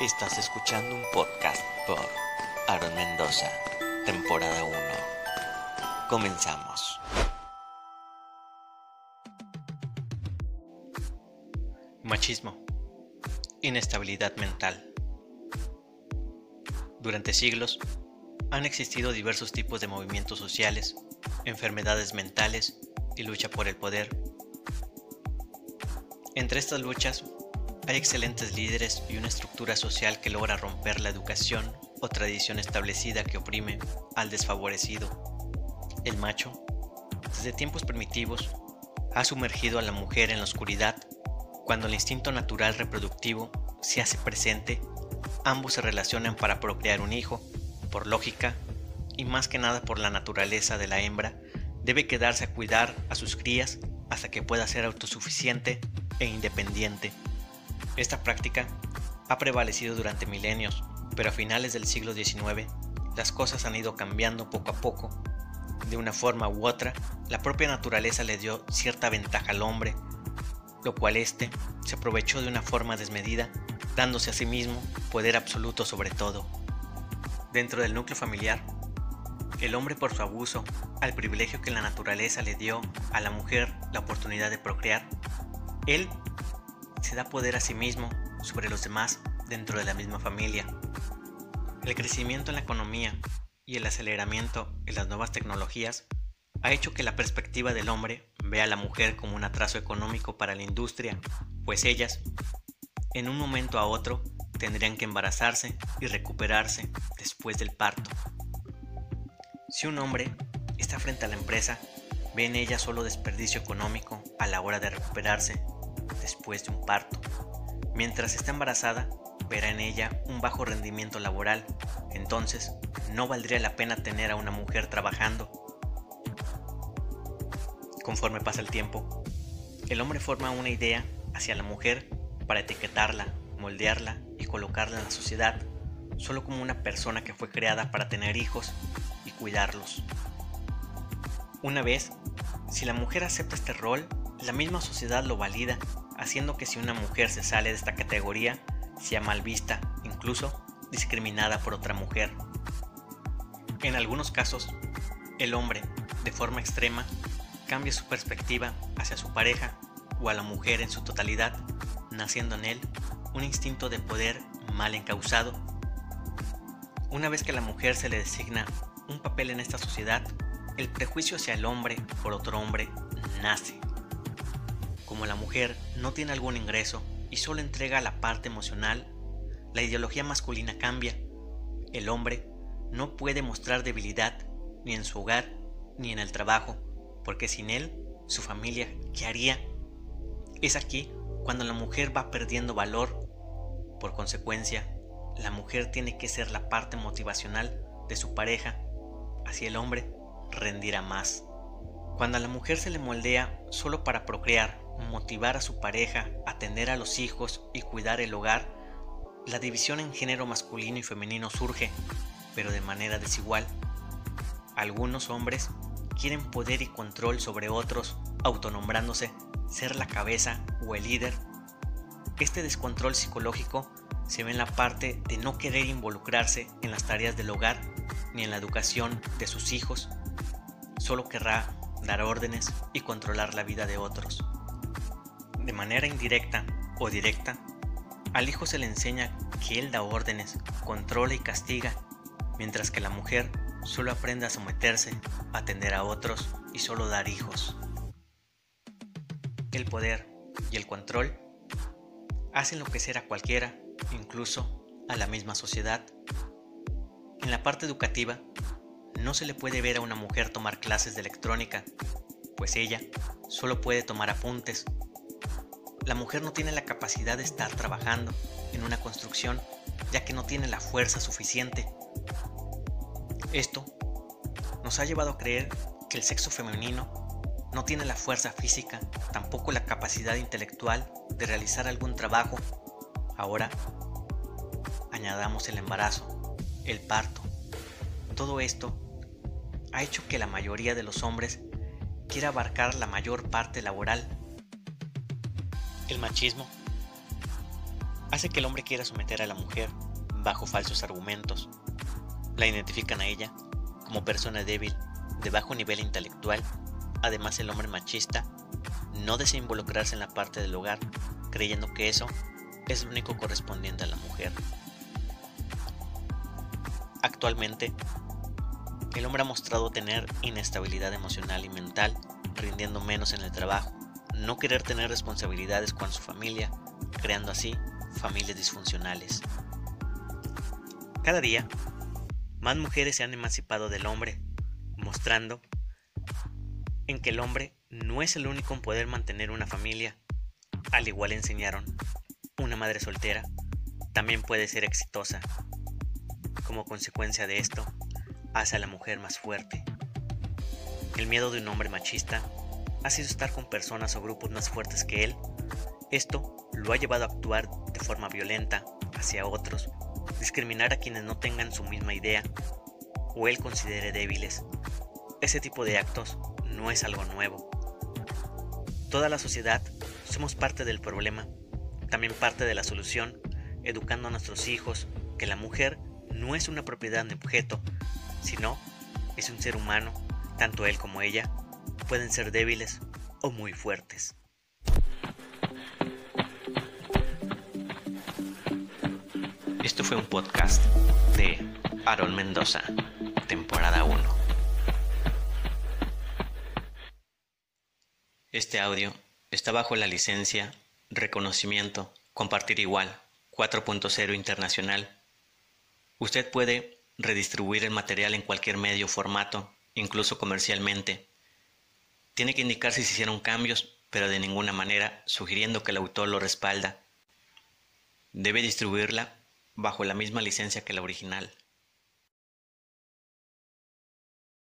Estás escuchando un podcast por Aaron Mendoza, temporada 1. Comenzamos. Machismo. Inestabilidad mental. Durante siglos han existido diversos tipos de movimientos sociales, enfermedades mentales y lucha por el poder. Entre estas luchas hay excelentes líderes y una estructura social que logra romper la educación o tradición establecida que oprime al desfavorecido. El macho, desde tiempos primitivos, ha sumergido a la mujer en la oscuridad. Cuando el instinto natural reproductivo se hace presente, ambos se relacionan para procrear un hijo. Por lógica, y más que nada por la naturaleza de la hembra, debe quedarse a cuidar a sus crías hasta que pueda ser autosuficiente e independiente. Esta práctica ha prevalecido durante milenios, pero a finales del siglo XIX las cosas han ido cambiando poco a poco. De una forma u otra, la propia naturaleza le dio cierta ventaja al hombre, lo cual éste se aprovechó de una forma desmedida, dándose a sí mismo poder absoluto sobre todo. Dentro del núcleo familiar, el hombre por su abuso al privilegio que la naturaleza le dio a la mujer la oportunidad de procrear, él se da poder a sí mismo sobre los demás dentro de la misma familia. El crecimiento en la economía y el aceleramiento en las nuevas tecnologías ha hecho que la perspectiva del hombre vea a la mujer como un atraso económico para la industria, pues ellas, en un momento a otro, tendrían que embarazarse y recuperarse después del parto. Si un hombre está frente a la empresa, ve en ella solo desperdicio económico a la hora de recuperarse después de un parto. Mientras está embarazada, verá en ella un bajo rendimiento laboral, entonces no valdría la pena tener a una mujer trabajando. Conforme pasa el tiempo, el hombre forma una idea hacia la mujer para etiquetarla, moldearla y colocarla en la sociedad solo como una persona que fue creada para tener hijos y cuidarlos. Una vez, si la mujer acepta este rol, la misma sociedad lo valida haciendo que si una mujer se sale de esta categoría, sea mal vista, incluso discriminada por otra mujer. En algunos casos, el hombre, de forma extrema, cambia su perspectiva hacia su pareja o a la mujer en su totalidad, naciendo en él un instinto de poder mal encausado. Una vez que a la mujer se le designa un papel en esta sociedad, el prejuicio hacia el hombre por otro hombre nace. Como la mujer no tiene algún ingreso y solo entrega la parte emocional, la ideología masculina cambia. El hombre no puede mostrar debilidad ni en su hogar ni en el trabajo, porque sin él, su familia, ¿qué haría? Es aquí cuando la mujer va perdiendo valor. Por consecuencia, la mujer tiene que ser la parte motivacional de su pareja, así el hombre rendirá más. Cuando a la mujer se le moldea solo para procrear motivar a su pareja, atender a los hijos y cuidar el hogar, la división en género masculino y femenino surge, pero de manera desigual. Algunos hombres quieren poder y control sobre otros, autonombrándose ser la cabeza o el líder. Este descontrol psicológico se ve en la parte de no querer involucrarse en las tareas del hogar ni en la educación de sus hijos. Solo querrá dar órdenes y controlar la vida de otros manera indirecta o directa, al hijo se le enseña que él da órdenes, controla y castiga, mientras que la mujer solo aprende a someterse, atender a otros y solo dar hijos. El poder y el control hacen enloquecer a cualquiera, incluso a la misma sociedad. En la parte educativa, no se le puede ver a una mujer tomar clases de electrónica, pues ella solo puede tomar apuntes la mujer no tiene la capacidad de estar trabajando en una construcción ya que no tiene la fuerza suficiente. Esto nos ha llevado a creer que el sexo femenino no tiene la fuerza física, tampoco la capacidad intelectual de realizar algún trabajo. Ahora, añadamos el embarazo, el parto. Todo esto ha hecho que la mayoría de los hombres quiera abarcar la mayor parte laboral el machismo hace que el hombre quiera someter a la mujer bajo falsos argumentos. La identifican a ella como persona débil, de bajo nivel intelectual. Además, el hombre machista no desea involucrarse en la parte del hogar, creyendo que eso es lo único correspondiente a la mujer. Actualmente, el hombre ha mostrado tener inestabilidad emocional y mental, rindiendo menos en el trabajo, no querer tener responsabilidades con su familia, creando así familias disfuncionales. Cada día, más mujeres se han emancipado del hombre, mostrando en que el hombre no es el único en poder mantener una familia. Al igual enseñaron, una madre soltera también puede ser exitosa. Como consecuencia de esto, hace a la mujer más fuerte. El miedo de un hombre machista ha sido estar con personas o grupos más fuertes que él. Esto lo ha llevado a actuar de forma violenta hacia otros, discriminar a quienes no tengan su misma idea o él considere débiles. Ese tipo de actos no es algo nuevo. Toda la sociedad somos parte del problema, también parte de la solución, educando a nuestros hijos que la mujer no es una propiedad de objeto, sino es un ser humano, tanto él como ella pueden ser débiles o muy fuertes. Esto fue un podcast de Aaron Mendoza, temporada 1. Este audio está bajo la licencia Reconocimiento Compartir Igual 4.0 Internacional. Usted puede redistribuir el material en cualquier medio o formato, incluso comercialmente. Tiene que indicar si se hicieron cambios, pero de ninguna manera sugiriendo que el autor lo respalda. Debe distribuirla bajo la misma licencia que la original.